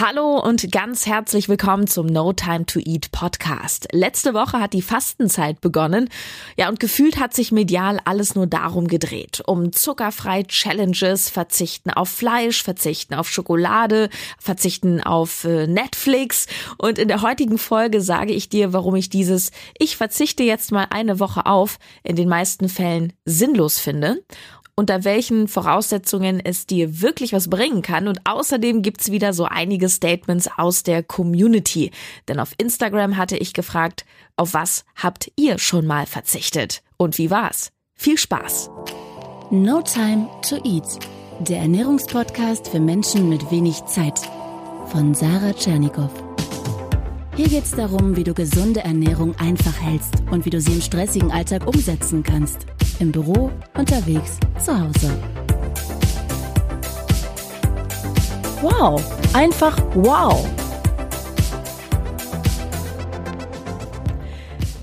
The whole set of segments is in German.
Hallo und ganz herzlich willkommen zum No Time to Eat Podcast. Letzte Woche hat die Fastenzeit begonnen. Ja, und gefühlt hat sich medial alles nur darum gedreht. Um zuckerfrei Challenges, verzichten auf Fleisch, verzichten auf Schokolade, verzichten auf äh, Netflix. Und in der heutigen Folge sage ich dir, warum ich dieses Ich verzichte jetzt mal eine Woche auf in den meisten Fällen sinnlos finde unter welchen Voraussetzungen es dir wirklich was bringen kann. Und außerdem gibt's wieder so einige Statements aus der Community. Denn auf Instagram hatte ich gefragt, auf was habt ihr schon mal verzichtet? Und wie war's? Viel Spaß! No Time to Eat, der Ernährungspodcast für Menschen mit wenig Zeit. Von Sarah Tschernikow. Hier geht's darum, wie du gesunde Ernährung einfach hältst und wie du sie im stressigen Alltag umsetzen kannst. Im Büro, unterwegs, zu Hause. Wow, einfach wow.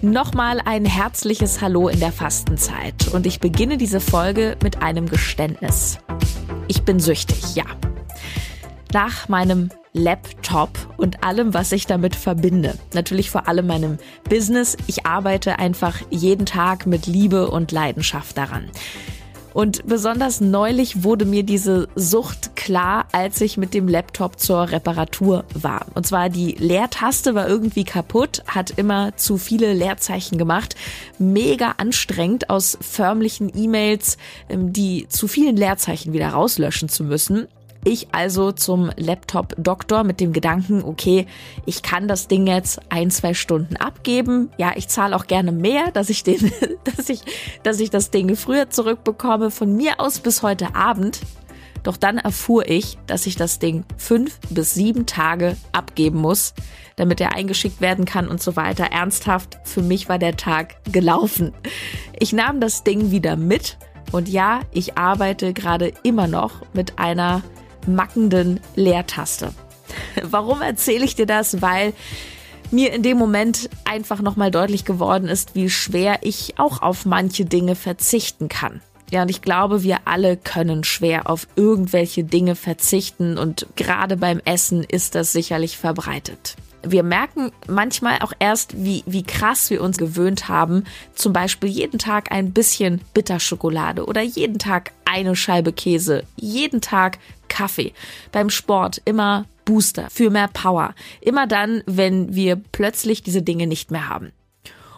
Nochmal ein herzliches Hallo in der Fastenzeit und ich beginne diese Folge mit einem Geständnis. Ich bin süchtig, ja. Nach meinem Laptop und allem, was ich damit verbinde. Natürlich vor allem meinem Business. Ich arbeite einfach jeden Tag mit Liebe und Leidenschaft daran. Und besonders neulich wurde mir diese Sucht klar, als ich mit dem Laptop zur Reparatur war. Und zwar die Leertaste war irgendwie kaputt, hat immer zu viele Leerzeichen gemacht. Mega anstrengend aus förmlichen E-Mails, ähm, die zu vielen Leerzeichen wieder rauslöschen zu müssen. Ich also zum Laptop-Doktor mit dem Gedanken, okay, ich kann das Ding jetzt ein, zwei Stunden abgeben. Ja, ich zahle auch gerne mehr, dass ich den, dass ich, dass ich das Ding früher zurückbekomme. Von mir aus bis heute Abend. Doch dann erfuhr ich, dass ich das Ding fünf bis sieben Tage abgeben muss, damit er eingeschickt werden kann und so weiter. Ernsthaft, für mich war der Tag gelaufen. Ich nahm das Ding wieder mit und ja, ich arbeite gerade immer noch mit einer mackenden Leertaste. Warum erzähle ich dir das? Weil mir in dem Moment einfach nochmal deutlich geworden ist, wie schwer ich auch auf manche Dinge verzichten kann. Ja, und ich glaube, wir alle können schwer auf irgendwelche Dinge verzichten und gerade beim Essen ist das sicherlich verbreitet wir merken manchmal auch erst, wie, wie krass wir uns gewöhnt haben, zum Beispiel jeden Tag ein bisschen Bitterschokolade oder jeden Tag eine Scheibe Käse, jeden Tag Kaffee. Beim Sport immer Booster für mehr Power. Immer dann, wenn wir plötzlich diese Dinge nicht mehr haben.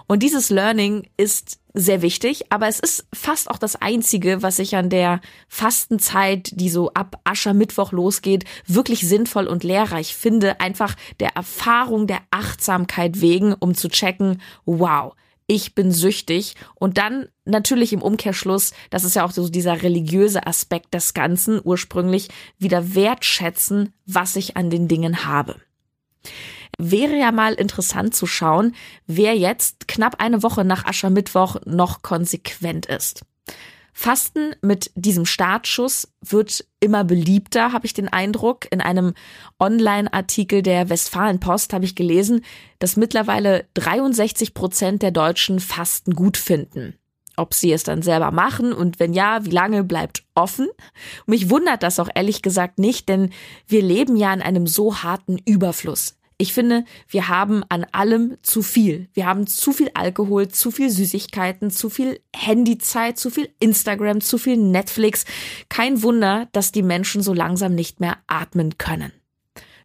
Und dieses Learning ist sehr wichtig, aber es ist fast auch das einzige, was ich an der Fastenzeit, die so ab Aschermittwoch losgeht, wirklich sinnvoll und lehrreich finde. Einfach der Erfahrung der Achtsamkeit wegen, um zu checken, wow, ich bin süchtig und dann natürlich im Umkehrschluss, das ist ja auch so dieser religiöse Aspekt des Ganzen ursprünglich, wieder wertschätzen, was ich an den Dingen habe wäre ja mal interessant zu schauen, wer jetzt knapp eine Woche nach Aschermittwoch noch konsequent ist. Fasten mit diesem Startschuss wird immer beliebter, habe ich den Eindruck. In einem Online-Artikel der Westfalenpost habe ich gelesen, dass mittlerweile 63 Prozent der Deutschen Fasten gut finden. Ob sie es dann selber machen und wenn ja, wie lange bleibt offen. mich wundert das auch ehrlich gesagt nicht, denn wir leben ja in einem so harten Überfluss. Ich finde, wir haben an allem zu viel. Wir haben zu viel Alkohol, zu viel Süßigkeiten, zu viel Handyzeit, zu viel Instagram, zu viel Netflix. Kein Wunder, dass die Menschen so langsam nicht mehr atmen können.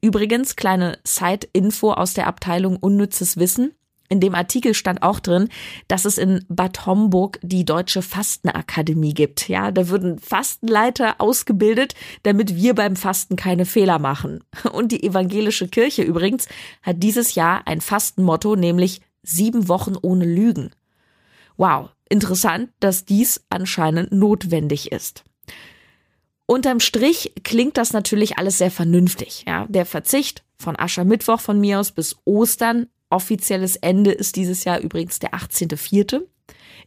Übrigens, kleine Side-Info aus der Abteilung Unnützes Wissen. In dem Artikel stand auch drin, dass es in Bad Homburg die Deutsche Fastenakademie gibt. Ja, da würden Fastenleiter ausgebildet, damit wir beim Fasten keine Fehler machen. Und die evangelische Kirche übrigens hat dieses Jahr ein Fastenmotto, nämlich sieben Wochen ohne Lügen. Wow, interessant, dass dies anscheinend notwendig ist. Unterm Strich klingt das natürlich alles sehr vernünftig. Ja, der Verzicht von Aschermittwoch von mir aus bis Ostern Offizielles Ende ist dieses Jahr übrigens der 18.04.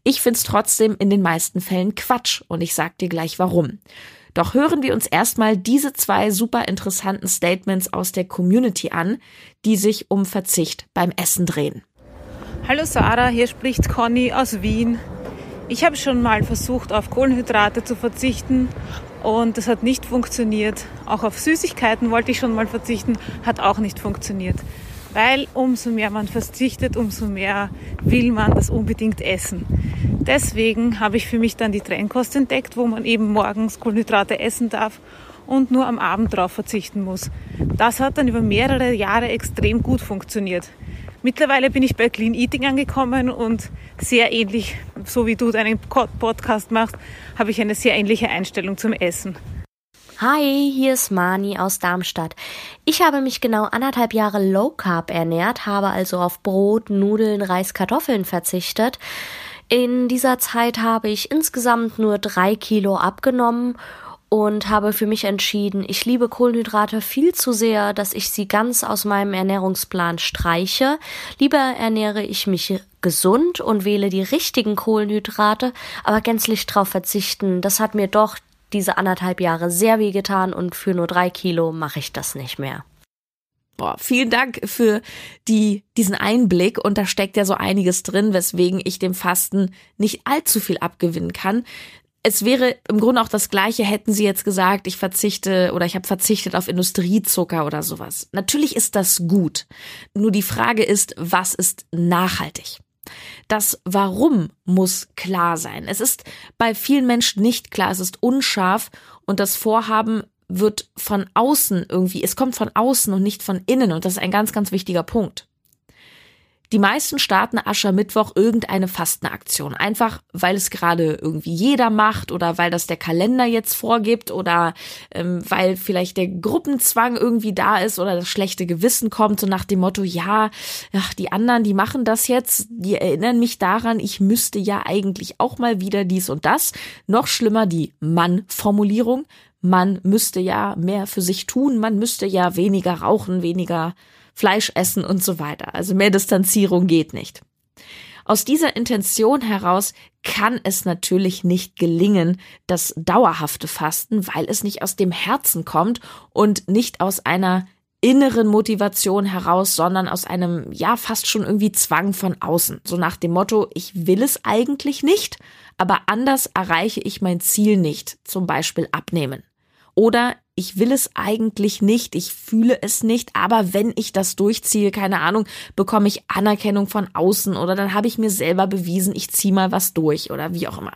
Ich find's trotzdem in den meisten Fällen Quatsch und ich sag dir gleich warum. Doch hören wir uns erstmal diese zwei super interessanten Statements aus der Community an, die sich um Verzicht beim Essen drehen. Hallo Sarah, hier spricht Conny aus Wien. Ich habe schon mal versucht, auf Kohlenhydrate zu verzichten und das hat nicht funktioniert. Auch auf Süßigkeiten wollte ich schon mal verzichten, hat auch nicht funktioniert. Weil umso mehr man verzichtet, umso mehr will man das unbedingt essen. Deswegen habe ich für mich dann die Trennkost entdeckt, wo man eben morgens Kohlenhydrate essen darf und nur am Abend darauf verzichten muss. Das hat dann über mehrere Jahre extrem gut funktioniert. Mittlerweile bin ich bei Clean Eating angekommen und sehr ähnlich, so wie du deinen Podcast machst, habe ich eine sehr ähnliche Einstellung zum Essen. Hi, hier ist Mani aus Darmstadt. Ich habe mich genau anderthalb Jahre Low Carb ernährt, habe also auf Brot, Nudeln, Reis, Kartoffeln verzichtet. In dieser Zeit habe ich insgesamt nur drei Kilo abgenommen und habe für mich entschieden, ich liebe Kohlenhydrate viel zu sehr, dass ich sie ganz aus meinem Ernährungsplan streiche. Lieber ernähre ich mich gesund und wähle die richtigen Kohlenhydrate, aber gänzlich drauf verzichten, das hat mir doch diese anderthalb Jahre sehr weh getan und für nur drei Kilo mache ich das nicht mehr. Boah, vielen Dank für die, diesen Einblick und da steckt ja so einiges drin, weswegen ich dem Fasten nicht allzu viel abgewinnen kann es wäre im Grunde auch das Gleiche, hätten sie jetzt gesagt, ich verzichte oder ich habe verzichtet auf Industriezucker oder sowas. Natürlich ist das gut. Nur die Frage ist, was ist nachhaltig? Das Warum muss klar sein. Es ist bei vielen Menschen nicht klar, es ist unscharf und das Vorhaben wird von außen irgendwie, es kommt von außen und nicht von innen und das ist ein ganz, ganz wichtiger Punkt. Die meisten starten Aschermittwoch irgendeine Fastenaktion. Einfach, weil es gerade irgendwie jeder macht oder weil das der Kalender jetzt vorgibt oder ähm, weil vielleicht der Gruppenzwang irgendwie da ist oder das schlechte Gewissen kommt, so nach dem Motto, ja, ach, die anderen, die machen das jetzt, die erinnern mich daran, ich müsste ja eigentlich auch mal wieder dies und das. Noch schlimmer die Mann-Formulierung. Man müsste ja mehr für sich tun, man müsste ja weniger rauchen, weniger Fleisch essen und so weiter. Also mehr Distanzierung geht nicht. Aus dieser Intention heraus kann es natürlich nicht gelingen, das dauerhafte Fasten, weil es nicht aus dem Herzen kommt und nicht aus einer inneren Motivation heraus, sondern aus einem, ja, fast schon irgendwie Zwang von außen. So nach dem Motto, ich will es eigentlich nicht, aber anders erreiche ich mein Ziel nicht, zum Beispiel abnehmen. Oder ich will es eigentlich nicht, ich fühle es nicht, aber wenn ich das durchziehe, keine Ahnung, bekomme ich Anerkennung von außen oder dann habe ich mir selber bewiesen, ich ziehe mal was durch oder wie auch immer.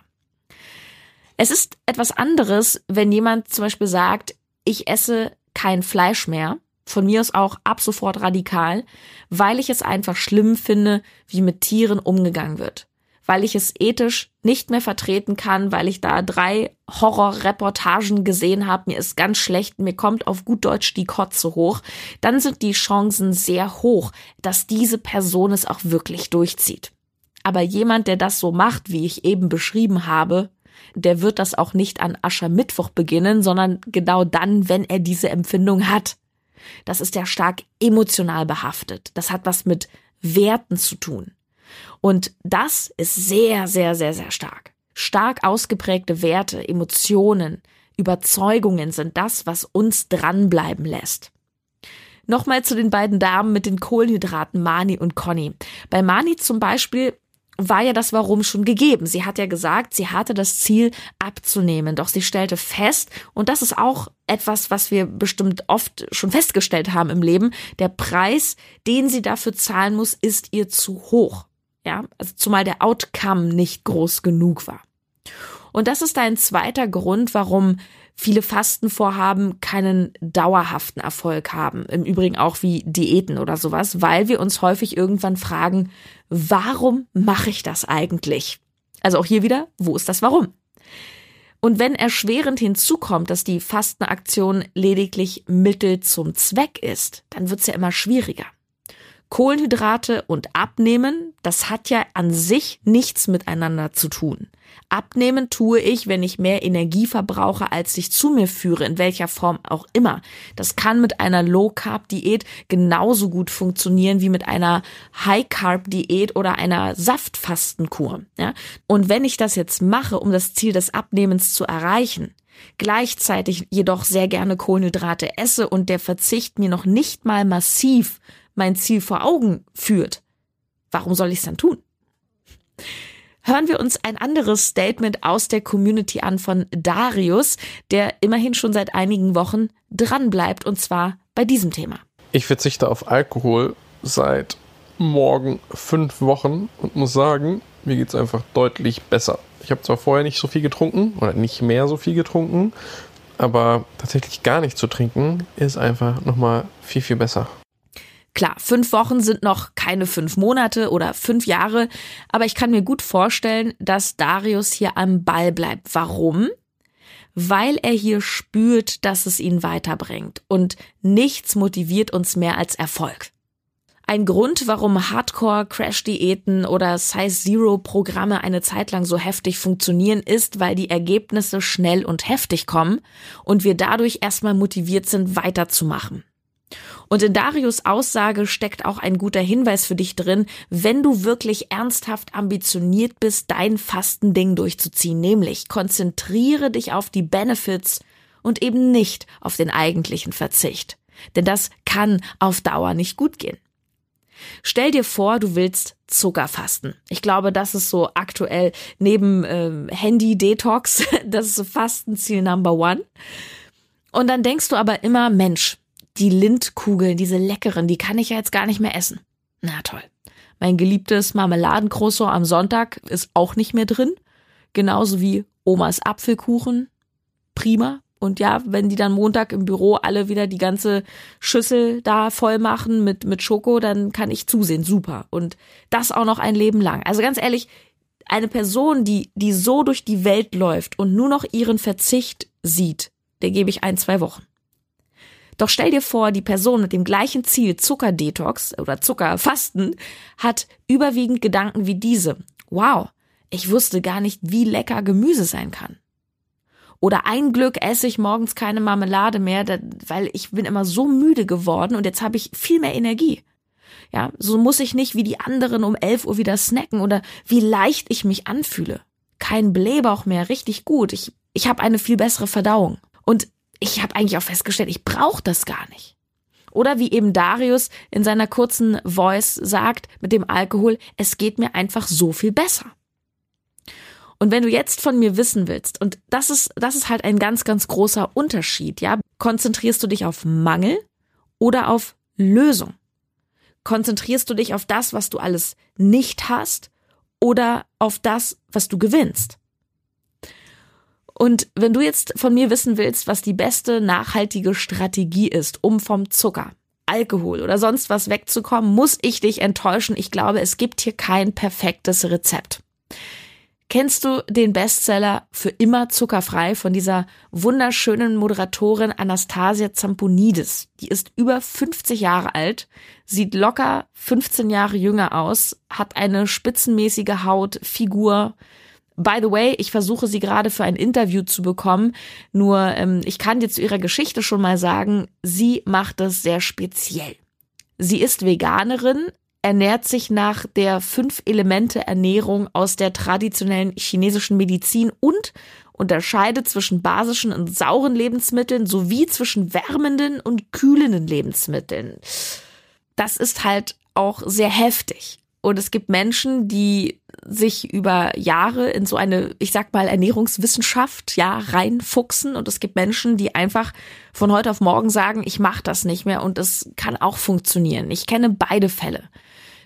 Es ist etwas anderes, wenn jemand zum Beispiel sagt, ich esse kein Fleisch mehr, von mir aus auch ab sofort radikal, weil ich es einfach schlimm finde, wie mit Tieren umgegangen wird weil ich es ethisch nicht mehr vertreten kann, weil ich da drei Horrorreportagen gesehen habe, mir ist ganz schlecht, mir kommt auf gut Deutsch die Kotze hoch, dann sind die Chancen sehr hoch, dass diese Person es auch wirklich durchzieht. Aber jemand, der das so macht, wie ich eben beschrieben habe, der wird das auch nicht an Aschermittwoch beginnen, sondern genau dann, wenn er diese Empfindung hat. Das ist ja stark emotional behaftet. Das hat was mit Werten zu tun. Und das ist sehr, sehr, sehr, sehr stark. Stark ausgeprägte Werte, Emotionen, Überzeugungen sind das, was uns dranbleiben lässt. Nochmal zu den beiden Damen mit den Kohlenhydraten, Mani und Conny. Bei Mani zum Beispiel war ja das Warum schon gegeben. Sie hat ja gesagt, sie hatte das Ziel abzunehmen, doch sie stellte fest, und das ist auch etwas, was wir bestimmt oft schon festgestellt haben im Leben, der Preis, den sie dafür zahlen muss, ist ihr zu hoch. Ja, also zumal der Outcome nicht groß genug war. Und das ist ein zweiter Grund, warum viele Fastenvorhaben keinen dauerhaften Erfolg haben. Im Übrigen auch wie Diäten oder sowas, weil wir uns häufig irgendwann fragen, warum mache ich das eigentlich? Also auch hier wieder, wo ist das Warum? Und wenn erschwerend hinzukommt, dass die Fastenaktion lediglich Mittel zum Zweck ist, dann wird's ja immer schwieriger. Kohlenhydrate und Abnehmen, das hat ja an sich nichts miteinander zu tun. Abnehmen tue ich, wenn ich mehr Energie verbrauche, als ich zu mir führe, in welcher Form auch immer. Das kann mit einer Low-Carb-Diät genauso gut funktionieren wie mit einer High-Carb-Diät oder einer Saftfastenkur. Ja? Und wenn ich das jetzt mache, um das Ziel des Abnehmens zu erreichen, gleichzeitig jedoch sehr gerne Kohlenhydrate esse und der Verzicht mir noch nicht mal massiv mein Ziel vor Augen führt, warum soll ich es dann tun? Hören wir uns ein anderes Statement aus der Community an von Darius, der immerhin schon seit einigen Wochen dranbleibt und zwar bei diesem Thema. Ich verzichte auf Alkohol seit morgen fünf Wochen und muss sagen, mir geht es einfach deutlich besser. Ich habe zwar vorher nicht so viel getrunken oder nicht mehr so viel getrunken, aber tatsächlich gar nicht zu trinken ist einfach nochmal viel, viel besser. Klar, fünf Wochen sind noch keine fünf Monate oder fünf Jahre, aber ich kann mir gut vorstellen, dass Darius hier am Ball bleibt. Warum? Weil er hier spürt, dass es ihn weiterbringt und nichts motiviert uns mehr als Erfolg. Ein Grund, warum Hardcore-Crash-Diäten oder Size-Zero-Programme eine Zeit lang so heftig funktionieren, ist, weil die Ergebnisse schnell und heftig kommen und wir dadurch erstmal motiviert sind, weiterzumachen. Und in Darius Aussage steckt auch ein guter Hinweis für dich drin, wenn du wirklich ernsthaft ambitioniert bist, dein Fastending durchzuziehen, nämlich konzentriere dich auf die Benefits und eben nicht auf den eigentlichen Verzicht. Denn das kann auf Dauer nicht gut gehen. Stell dir vor, du willst Zucker fasten. Ich glaube, das ist so aktuell neben ähm, Handy-Detox, das ist so Fastenziel Number One. Und dann denkst du aber immer, Mensch, die Lindkugeln, diese leckeren, die kann ich ja jetzt gar nicht mehr essen. Na toll. Mein geliebtes Marmeladencroissant am Sonntag ist auch nicht mehr drin. Genauso wie Omas Apfelkuchen. Prima. Und ja, wenn die dann Montag im Büro alle wieder die ganze Schüssel da voll machen mit, mit Schoko, dann kann ich zusehen. Super. Und das auch noch ein Leben lang. Also ganz ehrlich, eine Person, die, die so durch die Welt läuft und nur noch ihren Verzicht sieht, der gebe ich ein, zwei Wochen. Doch stell dir vor, die Person mit dem gleichen Ziel Zuckerdetox oder Zuckerfasten hat überwiegend Gedanken wie diese. Wow, ich wusste gar nicht, wie lecker Gemüse sein kann. Oder ein Glück esse ich morgens keine Marmelade mehr, weil ich bin immer so müde geworden und jetzt habe ich viel mehr Energie. Ja, so muss ich nicht wie die anderen um 11 Uhr wieder snacken oder wie leicht ich mich anfühle. Kein Blähbauch mehr, richtig gut. Ich, ich habe eine viel bessere Verdauung. Und ich habe eigentlich auch festgestellt, ich brauche das gar nicht. Oder wie eben Darius in seiner kurzen Voice sagt mit dem Alkohol, es geht mir einfach so viel besser. Und wenn du jetzt von mir wissen willst, und das ist, das ist halt ein ganz, ganz großer Unterschied, ja, konzentrierst du dich auf Mangel oder auf Lösung? Konzentrierst du dich auf das, was du alles nicht hast oder auf das, was du gewinnst? Und wenn du jetzt von mir wissen willst, was die beste nachhaltige Strategie ist, um vom Zucker, Alkohol oder sonst was wegzukommen, muss ich dich enttäuschen. Ich glaube, es gibt hier kein perfektes Rezept. Kennst du den Bestseller Für immer zuckerfrei von dieser wunderschönen Moderatorin Anastasia Zamponidis? Die ist über 50 Jahre alt, sieht locker 15 Jahre jünger aus, hat eine spitzenmäßige Haut, Figur. By the way, ich versuche sie gerade für ein Interview zu bekommen. Nur ähm, ich kann dir zu ihrer Geschichte schon mal sagen, sie macht es sehr speziell. Sie ist Veganerin, ernährt sich nach der Fünf-Elemente-Ernährung aus der traditionellen chinesischen Medizin und unterscheidet zwischen basischen und sauren Lebensmitteln sowie zwischen wärmenden und kühlenden Lebensmitteln. Das ist halt auch sehr heftig. Und es gibt Menschen, die sich über Jahre in so eine, ich sag mal, Ernährungswissenschaft, ja, reinfuchsen. Und es gibt Menschen, die einfach von heute auf morgen sagen, ich mache das nicht mehr und es kann auch funktionieren. Ich kenne beide Fälle.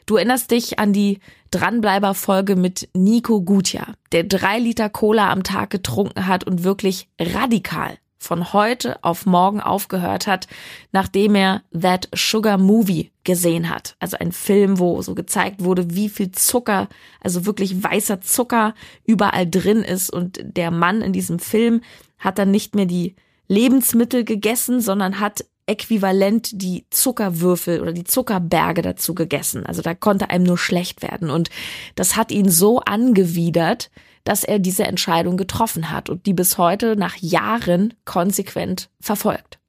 Du erinnerst dich an die Dranbleiber-Folge mit Nico Gutja, der drei Liter Cola am Tag getrunken hat und wirklich radikal von heute auf morgen aufgehört hat, nachdem er That Sugar Movie gesehen hat. Also ein Film, wo so gezeigt wurde, wie viel Zucker, also wirklich weißer Zucker überall drin ist. Und der Mann in diesem Film hat dann nicht mehr die Lebensmittel gegessen, sondern hat äquivalent die Zuckerwürfel oder die Zuckerberge dazu gegessen. Also da konnte einem nur schlecht werden. Und das hat ihn so angewidert, dass er diese Entscheidung getroffen hat und die bis heute nach Jahren konsequent verfolgt.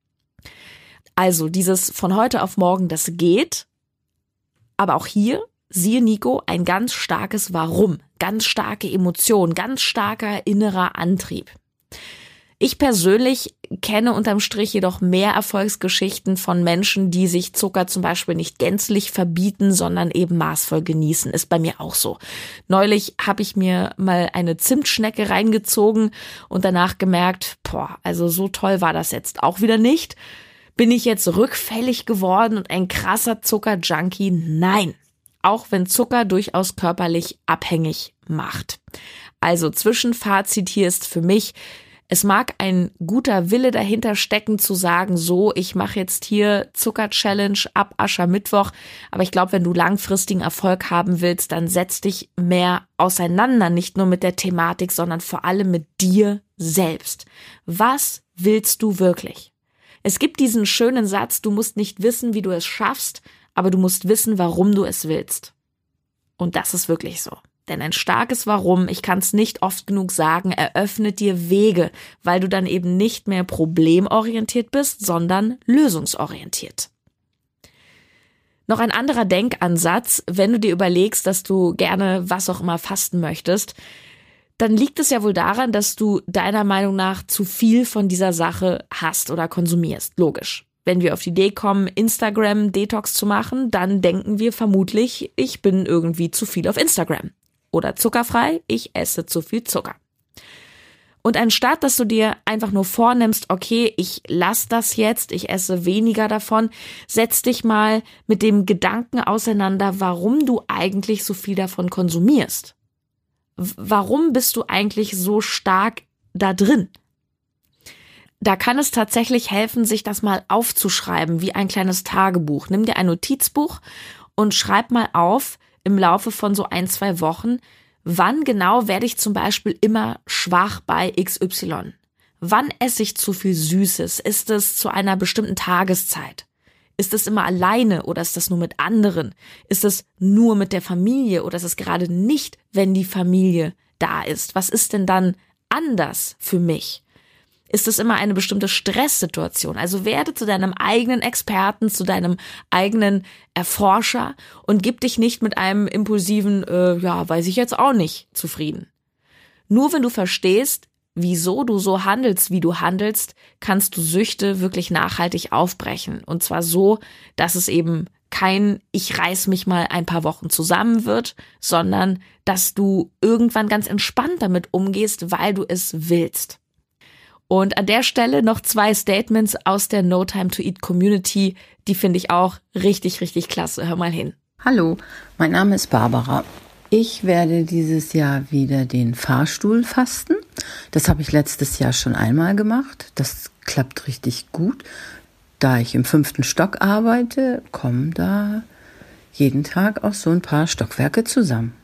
Also dieses von heute auf morgen, das geht. Aber auch hier, siehe Nico, ein ganz starkes Warum, ganz starke Emotion, ganz starker innerer Antrieb. Ich persönlich kenne unterm Strich jedoch mehr Erfolgsgeschichten von Menschen, die sich Zucker zum Beispiel nicht gänzlich verbieten, sondern eben maßvoll genießen. Ist bei mir auch so. Neulich habe ich mir mal eine Zimtschnecke reingezogen und danach gemerkt, boah, also so toll war das jetzt auch wieder nicht. Bin ich jetzt rückfällig geworden und ein krasser Zuckerjunkie? Nein. Auch wenn Zucker durchaus körperlich abhängig macht. Also Zwischenfazit hier ist für mich, es mag ein guter Wille dahinter stecken zu sagen, so, ich mache jetzt hier Zucker-Challenge ab Aschermittwoch, aber ich glaube, wenn du langfristigen Erfolg haben willst, dann setz dich mehr auseinander, nicht nur mit der Thematik, sondern vor allem mit dir selbst. Was willst du wirklich? Es gibt diesen schönen Satz, du musst nicht wissen, wie du es schaffst, aber du musst wissen, warum du es willst. Und das ist wirklich so. Denn ein starkes Warum, ich kann es nicht oft genug sagen, eröffnet dir Wege, weil du dann eben nicht mehr problemorientiert bist, sondern lösungsorientiert. Noch ein anderer Denkansatz, wenn du dir überlegst, dass du gerne was auch immer fasten möchtest, dann liegt es ja wohl daran, dass du deiner Meinung nach zu viel von dieser Sache hast oder konsumierst. Logisch. Wenn wir auf die Idee kommen, Instagram Detox zu machen, dann denken wir vermutlich, ich bin irgendwie zu viel auf Instagram oder zuckerfrei, ich esse zu viel Zucker. Und anstatt, dass du dir einfach nur vornimmst, okay, ich lass das jetzt, ich esse weniger davon, setz dich mal mit dem Gedanken auseinander, warum du eigentlich so viel davon konsumierst. Warum bist du eigentlich so stark da drin? Da kann es tatsächlich helfen, sich das mal aufzuschreiben, wie ein kleines Tagebuch. Nimm dir ein Notizbuch und schreib mal auf, im Laufe von so ein, zwei Wochen, wann genau werde ich zum Beispiel immer schwach bei XY? Wann esse ich zu viel Süßes? Ist es zu einer bestimmten Tageszeit? Ist es immer alleine oder ist das nur mit anderen? Ist es nur mit der Familie oder ist es gerade nicht, wenn die Familie da ist? Was ist denn dann anders für mich? Ist es immer eine bestimmte Stresssituation. Also werde zu deinem eigenen Experten, zu deinem eigenen Erforscher und gib dich nicht mit einem impulsiven, äh, ja, weiß ich jetzt auch nicht, zufrieden. Nur wenn du verstehst, wieso du so handelst, wie du handelst, kannst du Süchte wirklich nachhaltig aufbrechen. Und zwar so, dass es eben kein Ich reiß mich mal ein paar Wochen zusammen wird, sondern dass du irgendwann ganz entspannt damit umgehst, weil du es willst. Und an der Stelle noch zwei Statements aus der No Time to Eat Community, die finde ich auch richtig, richtig klasse. Hör mal hin. Hallo, mein Name ist Barbara. Ich werde dieses Jahr wieder den Fahrstuhl fasten. Das habe ich letztes Jahr schon einmal gemacht. Das klappt richtig gut. Da ich im fünften Stock arbeite, kommen da jeden Tag auch so ein paar Stockwerke zusammen.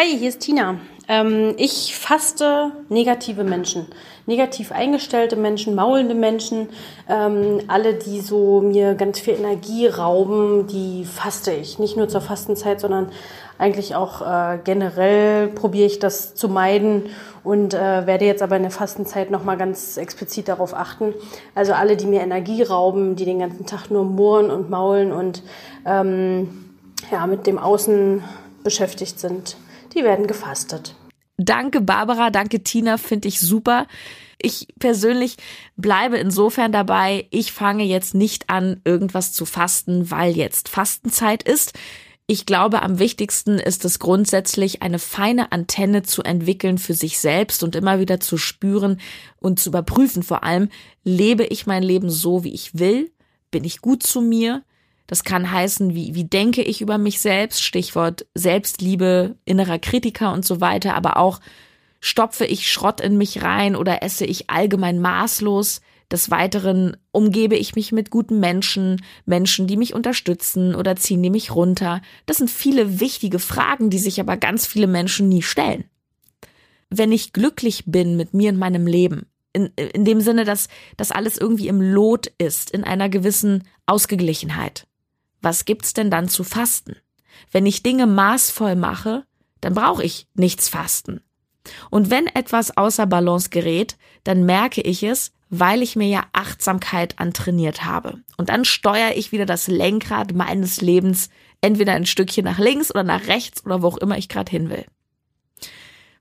Hi, hier ist Tina. Ähm, ich faste negative Menschen, negativ eingestellte Menschen, maulende Menschen, ähm, alle, die so mir ganz viel Energie rauben, die faste ich. Nicht nur zur Fastenzeit, sondern eigentlich auch äh, generell probiere ich das zu meiden und äh, werde jetzt aber in der Fastenzeit nochmal ganz explizit darauf achten. Also alle, die mir Energie rauben, die den ganzen Tag nur murren und maulen und ähm, ja, mit dem Außen beschäftigt sind, die werden gefastet. Danke Barbara, danke Tina, finde ich super. Ich persönlich bleibe insofern dabei, ich fange jetzt nicht an, irgendwas zu fasten, weil jetzt Fastenzeit ist. Ich glaube, am wichtigsten ist es grundsätzlich, eine feine Antenne zu entwickeln für sich selbst und immer wieder zu spüren und zu überprüfen vor allem, lebe ich mein Leben so, wie ich will? Bin ich gut zu mir? Das kann heißen, wie, wie denke ich über mich selbst, Stichwort Selbstliebe, innerer Kritiker und so weiter, aber auch stopfe ich Schrott in mich rein oder esse ich allgemein maßlos. Des Weiteren umgebe ich mich mit guten Menschen, Menschen, die mich unterstützen oder ziehen die mich runter. Das sind viele wichtige Fragen, die sich aber ganz viele Menschen nie stellen. Wenn ich glücklich bin mit mir und meinem Leben, in, in dem Sinne, dass das alles irgendwie im Lot ist, in einer gewissen Ausgeglichenheit, was gibt's denn dann zu fasten? Wenn ich Dinge maßvoll mache, dann brauche ich nichts fasten. Und wenn etwas außer Balance gerät, dann merke ich es, weil ich mir ja Achtsamkeit antrainiert habe. Und dann steuere ich wieder das Lenkrad meines Lebens entweder ein Stückchen nach links oder nach rechts oder wo auch immer ich gerade hin will.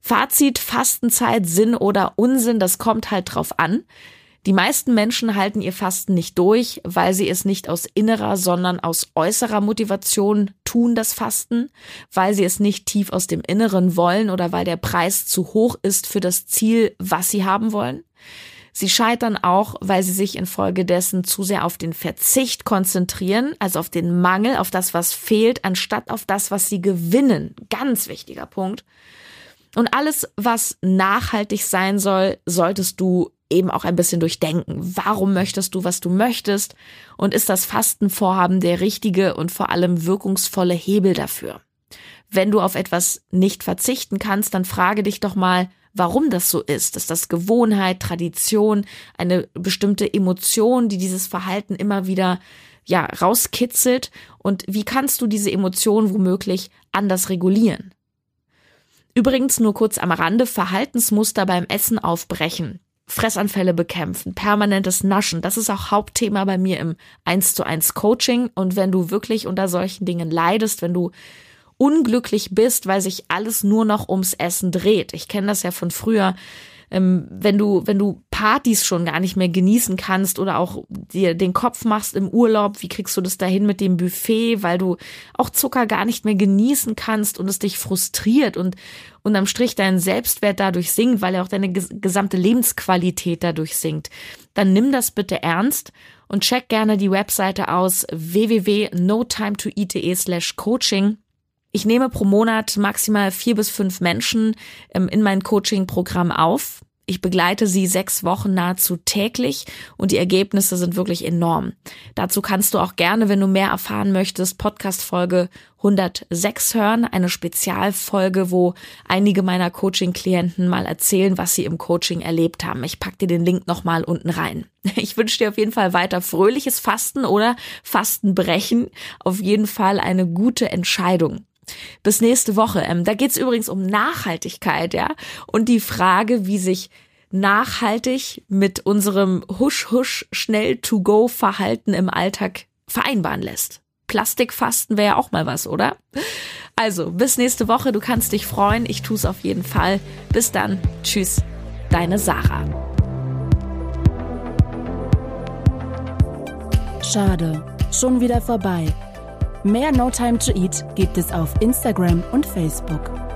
Fazit, Fastenzeit, Sinn oder Unsinn, das kommt halt drauf an. Die meisten Menschen halten ihr Fasten nicht durch, weil sie es nicht aus innerer, sondern aus äußerer Motivation tun, das Fasten, weil sie es nicht tief aus dem Inneren wollen oder weil der Preis zu hoch ist für das Ziel, was sie haben wollen. Sie scheitern auch, weil sie sich infolgedessen zu sehr auf den Verzicht konzentrieren, also auf den Mangel, auf das, was fehlt, anstatt auf das, was sie gewinnen. Ganz wichtiger Punkt. Und alles, was nachhaltig sein soll, solltest du eben auch ein bisschen durchdenken. Warum möchtest du, was du möchtest? Und ist das Fastenvorhaben der richtige und vor allem wirkungsvolle Hebel dafür? Wenn du auf etwas nicht verzichten kannst, dann frage dich doch mal, warum das so ist. Ist das Gewohnheit, Tradition, eine bestimmte Emotion, die dieses Verhalten immer wieder ja, rauskitzelt? Und wie kannst du diese Emotion womöglich anders regulieren? Übrigens nur kurz am Rande Verhaltensmuster beim Essen aufbrechen. Fressanfälle bekämpfen, permanentes Naschen. Das ist auch Hauptthema bei mir im 1 zu 1 Coaching. Und wenn du wirklich unter solchen Dingen leidest, wenn du unglücklich bist, weil sich alles nur noch ums Essen dreht. Ich kenne das ja von früher ähm, wenn du, wenn du Partys schon gar nicht mehr genießen kannst oder auch dir den Kopf machst im Urlaub, wie kriegst du das dahin mit dem Buffet, weil du auch Zucker gar nicht mehr genießen kannst und es dich frustriert und unterm Strich dein Selbstwert dadurch sinkt, weil ja auch deine gesamte Lebensqualität dadurch sinkt. Dann nimm das bitte ernst und check gerne die Webseite aus www.notimetoeat.de slash coaching ich nehme pro Monat maximal vier bis fünf Menschen ähm, in mein Coaching-Programm auf. Ich begleite sie sechs Wochen nahezu täglich und die Ergebnisse sind wirklich enorm. Dazu kannst du auch gerne, wenn du mehr erfahren möchtest, Podcast Folge 106 hören, eine Spezialfolge, wo einige meiner Coaching-Klienten mal erzählen, was sie im Coaching erlebt haben. Ich pack dir den Link nochmal unten rein. Ich wünsche dir auf jeden Fall weiter fröhliches Fasten oder Fastenbrechen. Auf jeden Fall eine gute Entscheidung. Bis nächste Woche. Ähm, da geht's übrigens um Nachhaltigkeit, ja, und die Frage, wie sich nachhaltig mit unserem Husch-Husch schnell-to-go-Verhalten im Alltag vereinbaren lässt. Plastikfasten wäre ja auch mal was, oder? Also, bis nächste Woche. Du kannst dich freuen. Ich tue es auf jeden Fall. Bis dann. Tschüss. Deine Sarah. Schade. Schon wieder vorbei. Mehr No Time to Eat gibt es auf Instagram und Facebook.